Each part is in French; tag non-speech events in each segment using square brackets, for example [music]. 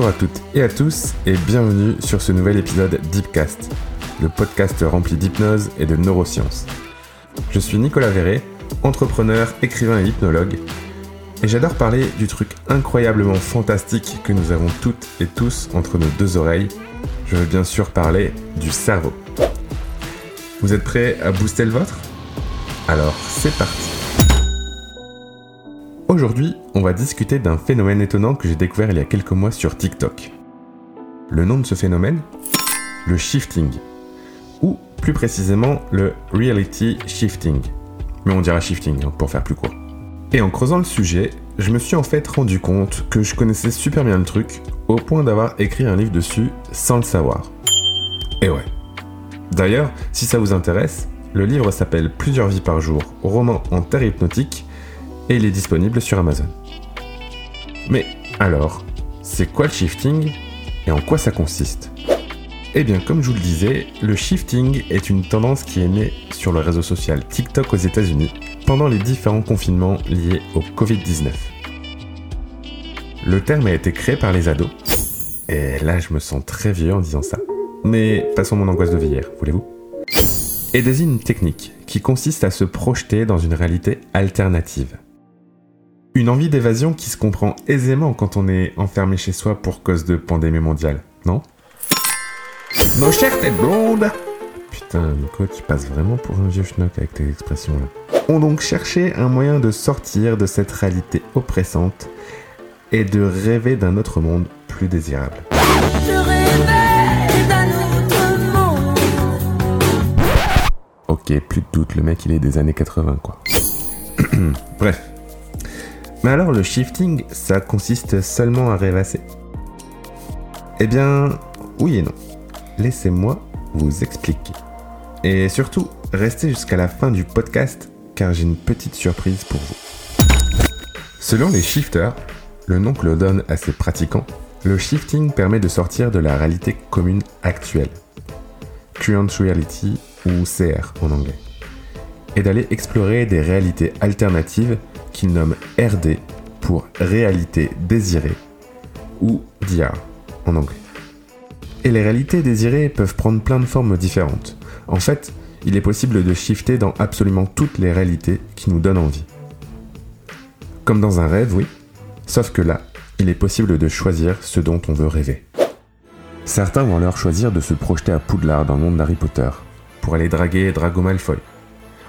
Bonjour à toutes et à tous et bienvenue sur ce nouvel épisode Deepcast, le podcast rempli d'hypnose et de neurosciences. Je suis Nicolas Verret, entrepreneur, écrivain et hypnologue, et j'adore parler du truc incroyablement fantastique que nous avons toutes et tous entre nos deux oreilles. Je veux bien sûr parler du cerveau. Vous êtes prêts à booster le vôtre? Alors c'est parti Aujourd'hui, on va discuter d'un phénomène étonnant que j'ai découvert il y a quelques mois sur TikTok. Le nom de ce phénomène Le shifting. Ou plus précisément le reality shifting. Mais on dira shifting hein, pour faire plus court. Et en creusant le sujet, je me suis en fait rendu compte que je connaissais super bien le truc, au point d'avoir écrit un livre dessus sans le savoir. Et ouais. D'ailleurs, si ça vous intéresse, le livre s'appelle Plusieurs vies par jour, roman en terre hypnotique, et il est disponible sur Amazon. Mais alors, c'est quoi le shifting et en quoi ça consiste? Eh bien, comme je vous le disais, le shifting est une tendance qui est née sur le réseau social TikTok aux États-Unis pendant les différents confinements liés au Covid-19. Le terme a été créé par les ados, et là je me sens très vieux en disant ça. Mais passons mon angoisse de vieillir, voulez-vous? Et désigne une technique qui consiste à se projeter dans une réalité alternative. Une envie d'évasion qui se comprend aisément quand on est enfermé chez soi pour cause de pandémie mondiale, non? Nos chères têtes blondes Putain, Nico, tu passes vraiment pour un vieux schnock avec tes expressions là. Ont donc cherché un moyen de sortir de cette réalité oppressante et de rêver d'un autre monde plus désirable. Je rêvais d'un autre monde. Ok, plus de doute, le mec il est des années 80 quoi. [clears throat] Bref, mais alors le shifting, ça consiste seulement à rêvasser? Eh bien, oui et non. Laissez-moi vous expliquer. Et surtout, restez jusqu'à la fin du podcast car j'ai une petite surprise pour vous. Selon les shifters, le nom que l'on donne à ces pratiquants, le shifting permet de sortir de la réalité commune actuelle, Current Reality ou CR en anglais, et d'aller explorer des réalités alternatives qu'il nomme RD pour réalité désirée ou DR en anglais. Et les réalités désirées peuvent prendre plein de formes différentes. En fait, il est possible de shifter dans absolument toutes les réalités qui nous donnent envie. Comme dans un rêve, oui, sauf que là, il est possible de choisir ce dont on veut rêver. Certains vont alors choisir de se projeter à Poudlard dans le monde d'Harry Potter, pour aller draguer Drago Malfoy,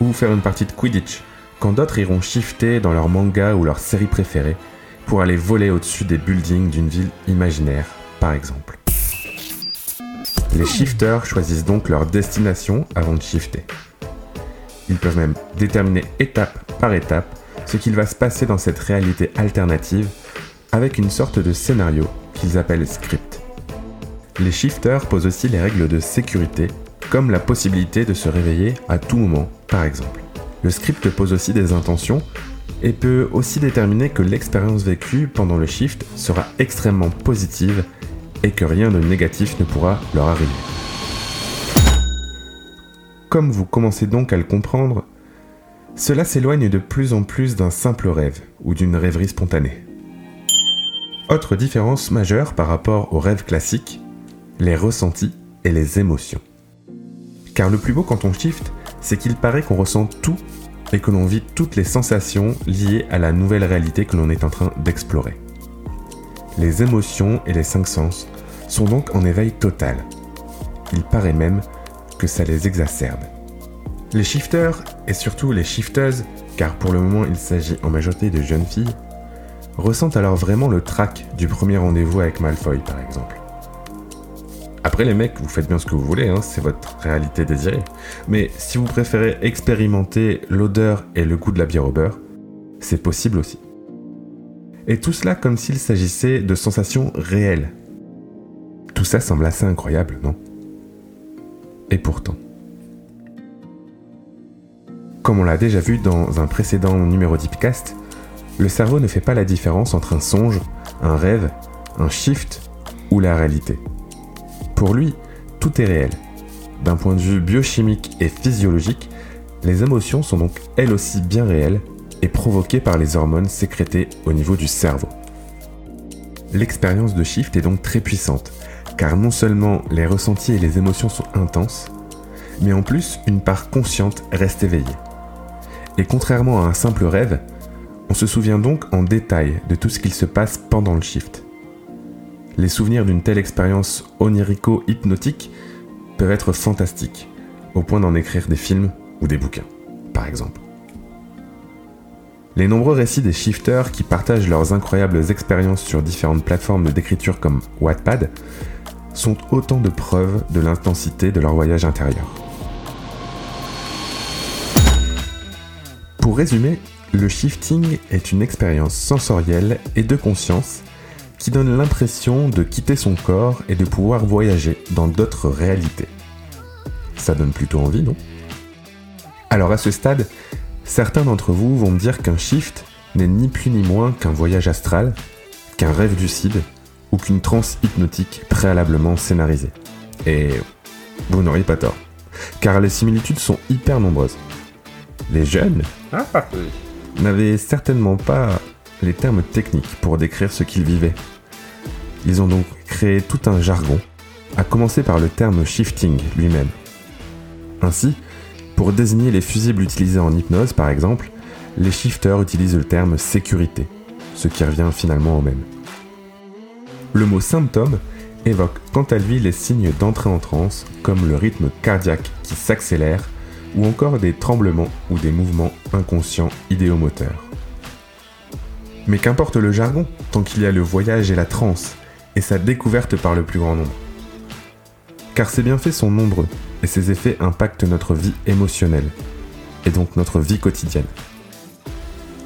ou faire une partie de Quidditch quand d'autres iront shifter dans leur manga ou leur série préférée pour aller voler au-dessus des buildings d'une ville imaginaire, par exemple. Les shifters choisissent donc leur destination avant de shifter. Ils peuvent même déterminer étape par étape ce qu'il va se passer dans cette réalité alternative avec une sorte de scénario qu'ils appellent script. Les shifters posent aussi les règles de sécurité, comme la possibilité de se réveiller à tout moment, par exemple. Le script pose aussi des intentions et peut aussi déterminer que l'expérience vécue pendant le shift sera extrêmement positive et que rien de négatif ne pourra leur arriver. Comme vous commencez donc à le comprendre, cela s'éloigne de plus en plus d'un simple rêve ou d'une rêverie spontanée. Autre différence majeure par rapport au rêve classique, les ressentis et les émotions. Car le plus beau quand on shift, c'est qu'il paraît qu'on ressent tout et que l'on vit toutes les sensations liées à la nouvelle réalité que l'on est en train d'explorer. Les émotions et les cinq sens sont donc en éveil total. Il paraît même que ça les exacerbe. Les shifters, et surtout les shifteuses, car pour le moment il s'agit en majorité de jeunes filles, ressentent alors vraiment le trac du premier rendez-vous avec Malfoy par exemple. Après les mecs, vous faites bien ce que vous voulez, hein, c'est votre réalité désirée. Mais si vous préférez expérimenter l'odeur et le goût de la bière au beurre, c'est possible aussi. Et tout cela comme s'il s'agissait de sensations réelles. Tout ça semble assez incroyable, non? Et pourtant. Comme on l'a déjà vu dans un précédent numéro d'Hipcast, le cerveau ne fait pas la différence entre un songe, un rêve, un shift ou la réalité. Pour lui, tout est réel. D'un point de vue biochimique et physiologique, les émotions sont donc elles aussi bien réelles et provoquées par les hormones sécrétées au niveau du cerveau. L'expérience de shift est donc très puissante, car non seulement les ressentis et les émotions sont intenses, mais en plus une part consciente reste éveillée. Et contrairement à un simple rêve, on se souvient donc en détail de tout ce qu'il se passe pendant le shift. Les souvenirs d'une telle expérience onirico-hypnotique peuvent être fantastiques, au point d'en écrire des films ou des bouquins, par exemple. Les nombreux récits des shifters qui partagent leurs incroyables expériences sur différentes plateformes d'écriture comme Wattpad sont autant de preuves de l'intensité de leur voyage intérieur. Pour résumer, le shifting est une expérience sensorielle et de conscience qui donne l'impression de quitter son corps et de pouvoir voyager dans d'autres réalités. Ça donne plutôt envie, non? Alors à ce stade, certains d'entre vous vont me dire qu'un shift n'est ni plus ni moins qu'un voyage astral, qu'un rêve lucide ou qu'une transe hypnotique préalablement scénarisée. Et vous n'auriez pas tort, car les similitudes sont hyper nombreuses. Les jeunes ah, n'avaient certainement pas les termes techniques pour décrire ce qu'ils vivaient. Ils ont donc créé tout un jargon, à commencer par le terme shifting lui-même. Ainsi, pour désigner les fusibles utilisés en hypnose par exemple, les shifters utilisent le terme sécurité, ce qui revient finalement au même. Le mot symptôme évoque quant à lui les signes d'entrée en transe comme le rythme cardiaque qui s'accélère ou encore des tremblements ou des mouvements inconscients idéomoteurs. Mais qu'importe le jargon, tant qu'il y a le voyage et la transe, et sa découverte par le plus grand nombre. Car ses bienfaits sont nombreux, et ses effets impactent notre vie émotionnelle, et donc notre vie quotidienne.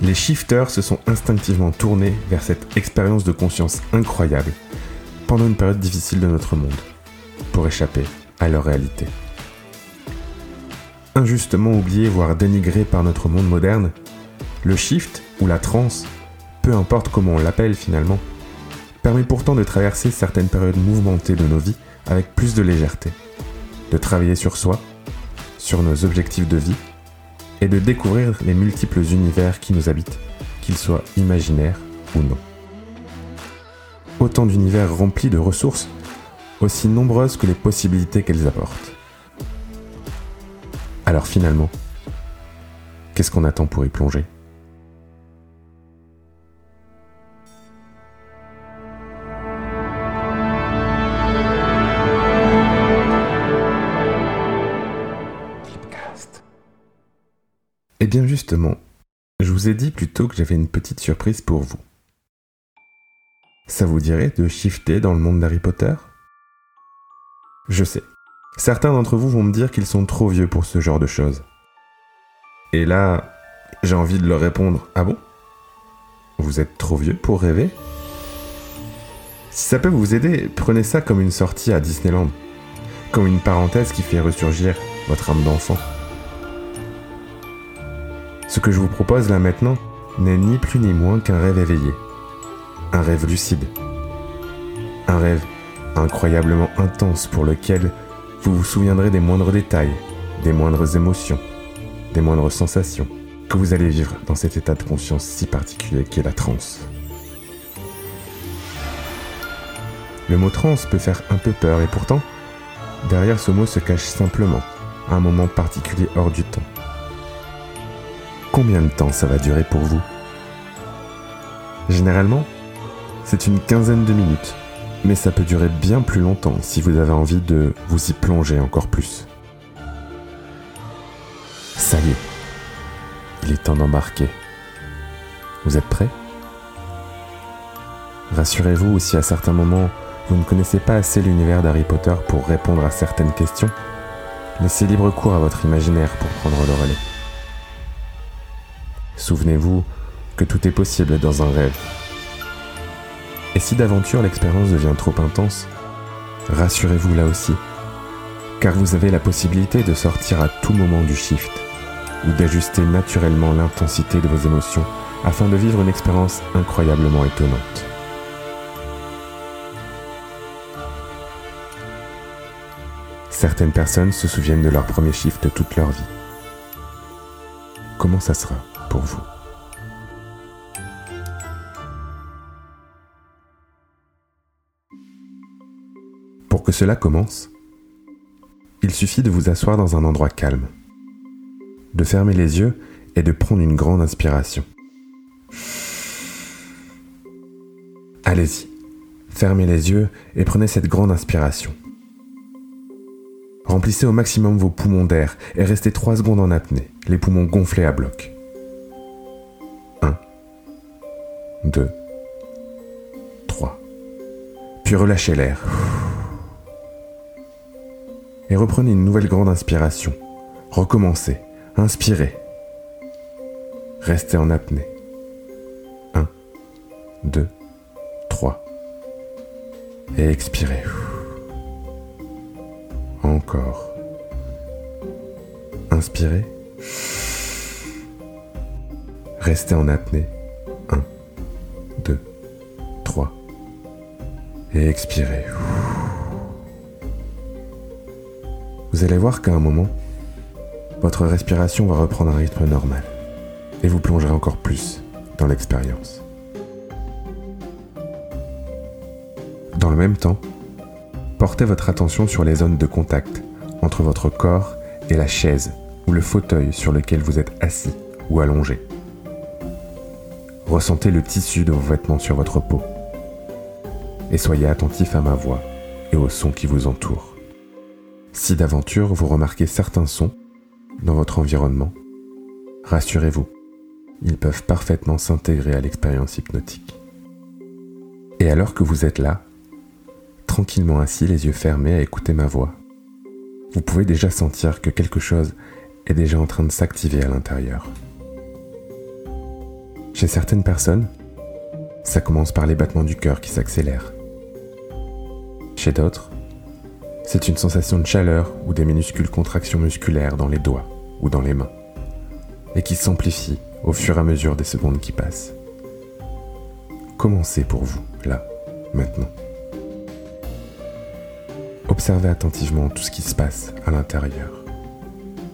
Les shifters se sont instinctivement tournés vers cette expérience de conscience incroyable, pendant une période difficile de notre monde, pour échapper à leur réalité. Injustement oublié, voire dénigré par notre monde moderne, le shift ou la transe peu importe comment on l'appelle finalement, permet pourtant de traverser certaines périodes mouvementées de nos vies avec plus de légèreté, de travailler sur soi, sur nos objectifs de vie, et de découvrir les multiples univers qui nous habitent, qu'ils soient imaginaires ou non. Autant d'univers remplis de ressources, aussi nombreuses que les possibilités qu'elles apportent. Alors finalement, qu'est-ce qu'on attend pour y plonger? Eh bien justement, je vous ai dit plutôt que j'avais une petite surprise pour vous. Ça vous dirait de shifter dans le monde d'Harry Potter? Je sais. Certains d'entre vous vont me dire qu'ils sont trop vieux pour ce genre de choses. Et là, j'ai envie de leur répondre Ah bon? Vous êtes trop vieux pour rêver? Si ça peut vous aider, prenez ça comme une sortie à Disneyland. Comme une parenthèse qui fait ressurgir votre âme d'enfant. Ce que je vous propose là maintenant n'est ni plus ni moins qu'un rêve éveillé. Un rêve lucide. Un rêve incroyablement intense pour lequel vous vous souviendrez des moindres détails, des moindres émotions, des moindres sensations que vous allez vivre dans cet état de conscience si particulier qu'est la transe. Le mot transe peut faire un peu peur et pourtant, derrière ce mot se cache simplement un moment particulier hors du temps combien de temps ça va durer pour vous? Généralement, c'est une quinzaine de minutes, mais ça peut durer bien plus longtemps si vous avez envie de vous y plonger encore plus. Ça y est, il est temps d'embarquer. Vous êtes prêts? Rassurez-vous si à certains moments vous ne connaissez pas assez l'univers d'Harry Potter pour répondre à certaines questions, laissez libre cours à votre imaginaire pour prendre le relais. Souvenez-vous que tout est possible dans un rêve. Et si d'aventure l'expérience devient trop intense, rassurez-vous là aussi, car vous avez la possibilité de sortir à tout moment du shift ou d'ajuster naturellement l'intensité de vos émotions afin de vivre une expérience incroyablement étonnante. Certaines personnes se souviennent de leur premier shift toute leur vie. Comment ça sera? Pour vous. cela commence, il suffit de vous asseoir dans un endroit calme, de fermer les yeux et de prendre une grande inspiration. Allez-y, fermez les yeux et prenez cette grande inspiration. Remplissez au maximum vos poumons d'air et restez 3 secondes en apnée, les poumons gonflés à bloc. 2, 3. Puis relâchez l'air. Et reprenez une nouvelle grande inspiration. Recommencez. Inspirez. Restez en apnée. 1, 2, 3. Et expirez. Encore. Inspirez. Restez en apnée. Et expirez. Vous allez voir qu'à un moment, votre respiration va reprendre un rythme normal et vous plongerez encore plus dans l'expérience. Dans le même temps, portez votre attention sur les zones de contact entre votre corps et la chaise ou le fauteuil sur lequel vous êtes assis ou allongé. Ressentez le tissu de vos vêtements sur votre peau et soyez attentif à ma voix et aux sons qui vous entourent. Si d'aventure vous remarquez certains sons dans votre environnement, rassurez-vous, ils peuvent parfaitement s'intégrer à l'expérience hypnotique. Et alors que vous êtes là, tranquillement assis, les yeux fermés à écouter ma voix, vous pouvez déjà sentir que quelque chose est déjà en train de s'activer à l'intérieur. Chez certaines personnes, ça commence par les battements du cœur qui s'accélèrent. D'autres, c'est une sensation de chaleur ou des minuscules contractions musculaires dans les doigts ou dans les mains, et qui s'amplifient au fur et à mesure des secondes qui passent. Commencez pour vous, là, maintenant. Observez attentivement tout ce qui se passe à l'intérieur.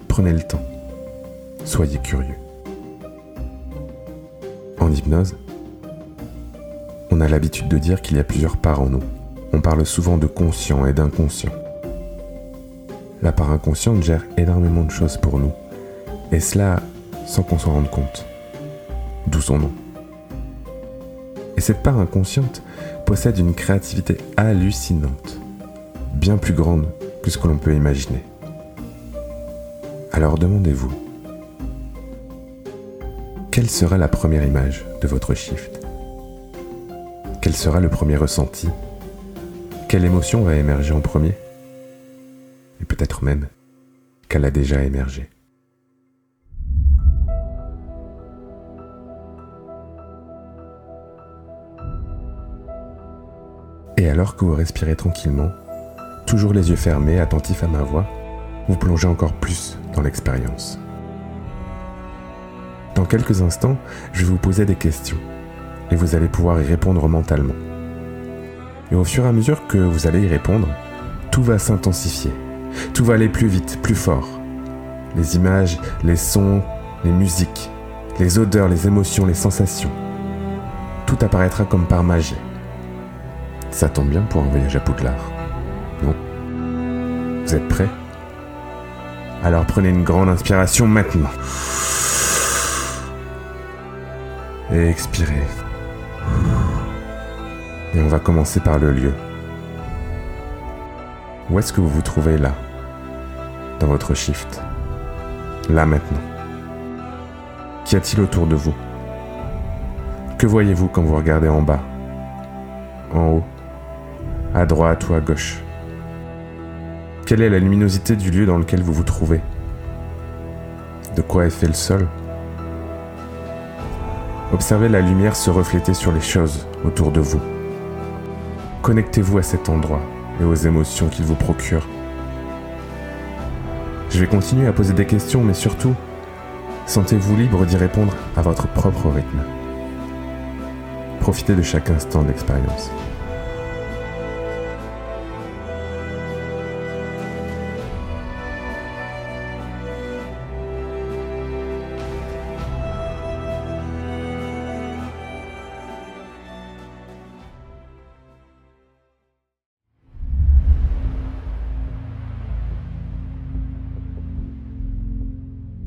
Prenez le temps. Soyez curieux. En hypnose, on a l'habitude de dire qu'il y a plusieurs parts en nous. On parle souvent de conscient et d'inconscient. La part inconsciente gère énormément de choses pour nous, et cela sans qu'on s'en rende compte. D'où son nom. Et cette part inconsciente possède une créativité hallucinante, bien plus grande que ce que l'on peut imaginer. Alors demandez-vous, quelle sera la première image de votre shift? Quel sera le premier ressenti? Quelle émotion va émerger en premier? Et peut-être même qu'elle a déjà émergé. Et alors que vous respirez tranquillement, toujours les yeux fermés, attentifs à ma voix, vous plongez encore plus dans l'expérience. Dans quelques instants, je vais vous poser des questions et vous allez pouvoir y répondre mentalement. Et au fur et à mesure que vous allez y répondre, tout va s'intensifier, tout va aller plus vite, plus fort. Les images, les sons, les musiques, les odeurs, les émotions, les sensations. Tout apparaîtra comme par magie. Ça tombe bien pour un voyage à Poudlard. Non? Vous êtes prêts? Alors prenez une grande inspiration maintenant. Et expirez. Et on va commencer par le lieu. Où est-ce que vous vous trouvez là Dans votre shift? Là maintenant. Qu'y a-t-il autour de vous? Que voyez-vous quand vous regardez en bas? En haut? À droite ou à gauche? Quelle est la luminosité du lieu dans lequel vous vous trouvez? De quoi est fait le sol? Observez la lumière se refléter sur les choses autour de vous. Connectez-vous à cet endroit et aux émotions qu'il vous procure. Je vais continuer à poser des questions, mais surtout, sentez-vous libre d'y répondre à votre propre rythme. Profitez de chaque instant de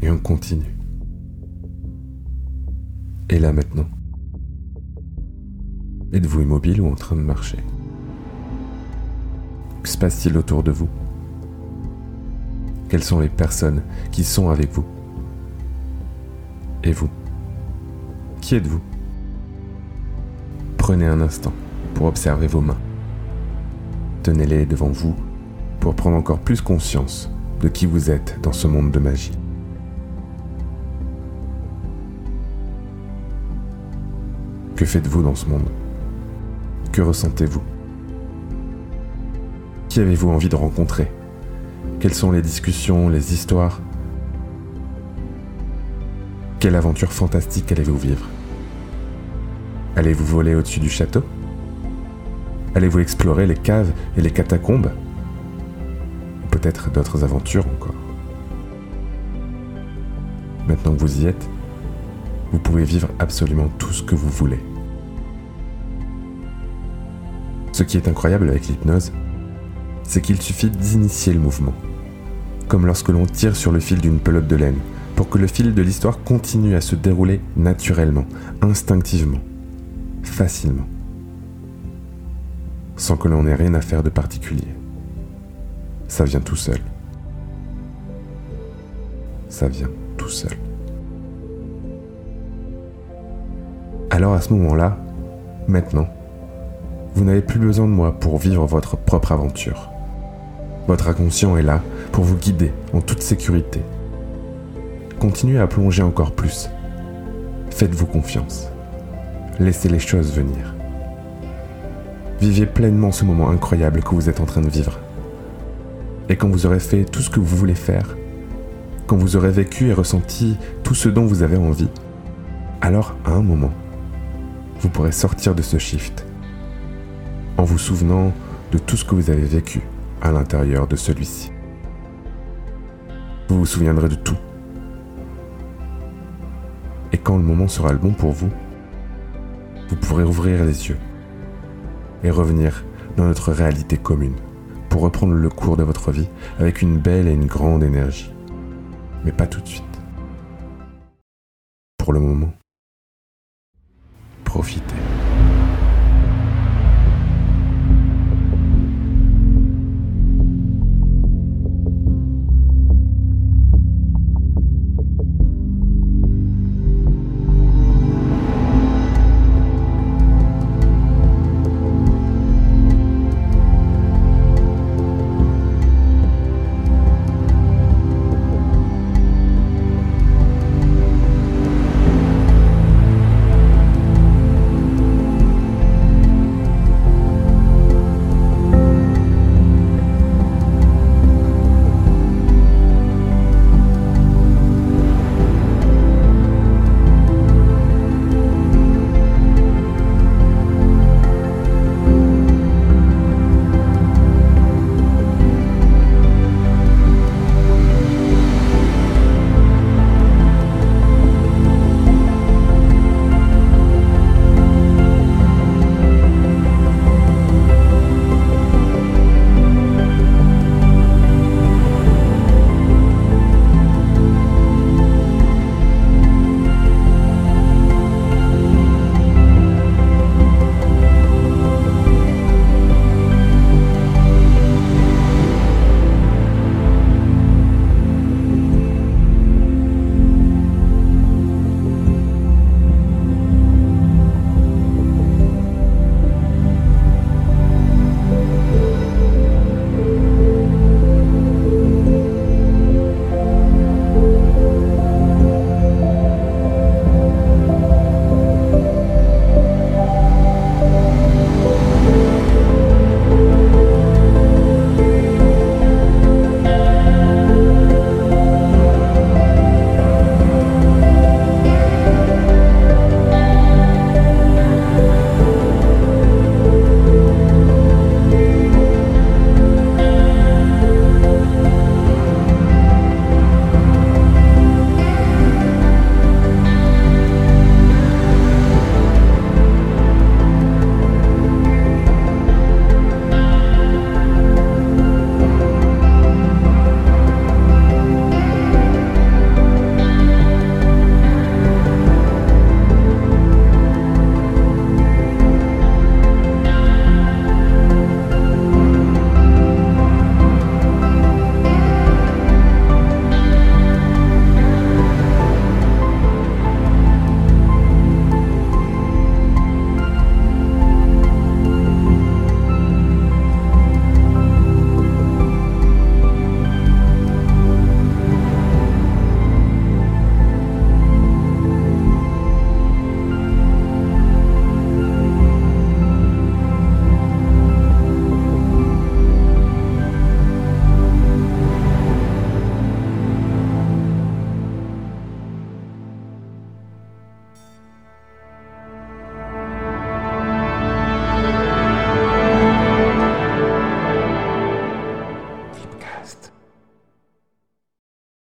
Et on continue. Et là maintenant Êtes-vous immobile ou en train de marcher? Que se passe-t-il autour de vous? Quelles sont les personnes qui sont avec vous? Et vous? Qui êtes-vous? Prenez un instant pour observer vos mains. Tenez-les devant vous pour prendre encore plus conscience de qui vous êtes dans ce monde de magie. Que faites-vous dans ce monde? Que ressentez-vous? Qui avez-vous envie de rencontrer? Quelles sont les discussions, les histoires? Quelle aventure fantastique allez-vous vivre? Allez-vous voler au-dessus du château? Allez-vous explorer les caves et les catacombes? Peut-être d'autres aventures encore. Maintenant que vous y êtes, vous pouvez vivre absolument tout ce que vous voulez. Ce qui est incroyable avec l'hypnose, c'est qu'il suffit d'initier le mouvement, comme lorsque l'on tire sur le fil d'une pelote de laine, pour que le fil de l'histoire continue à se dérouler naturellement, instinctivement, facilement, sans que l'on ait rien à faire de particulier. Ça vient tout seul. Ça vient tout seul. Alors à ce moment-là, maintenant, vous n'avez plus besoin de moi pour vivre votre propre aventure. Votre inconscient est là pour vous guider en toute sécurité. Continuez à plonger encore plus. Faites-vous confiance. Laissez les choses venir. Vivez pleinement ce moment incroyable que vous êtes en train de vivre. Et quand vous aurez fait tout ce que vous voulez faire, quand vous aurez vécu et ressenti tout ce dont vous avez envie, alors à un moment, vous pourrez sortir de ce shift en vous souvenant de tout ce que vous avez vécu à l'intérieur de celui-ci. Vous vous souviendrez de tout. Et quand le moment sera le bon pour vous, vous pourrez ouvrir les yeux et revenir dans notre réalité commune pour reprendre le cours de votre vie avec une belle et une grande énergie. Mais pas tout de suite. Pour le moment, profitez.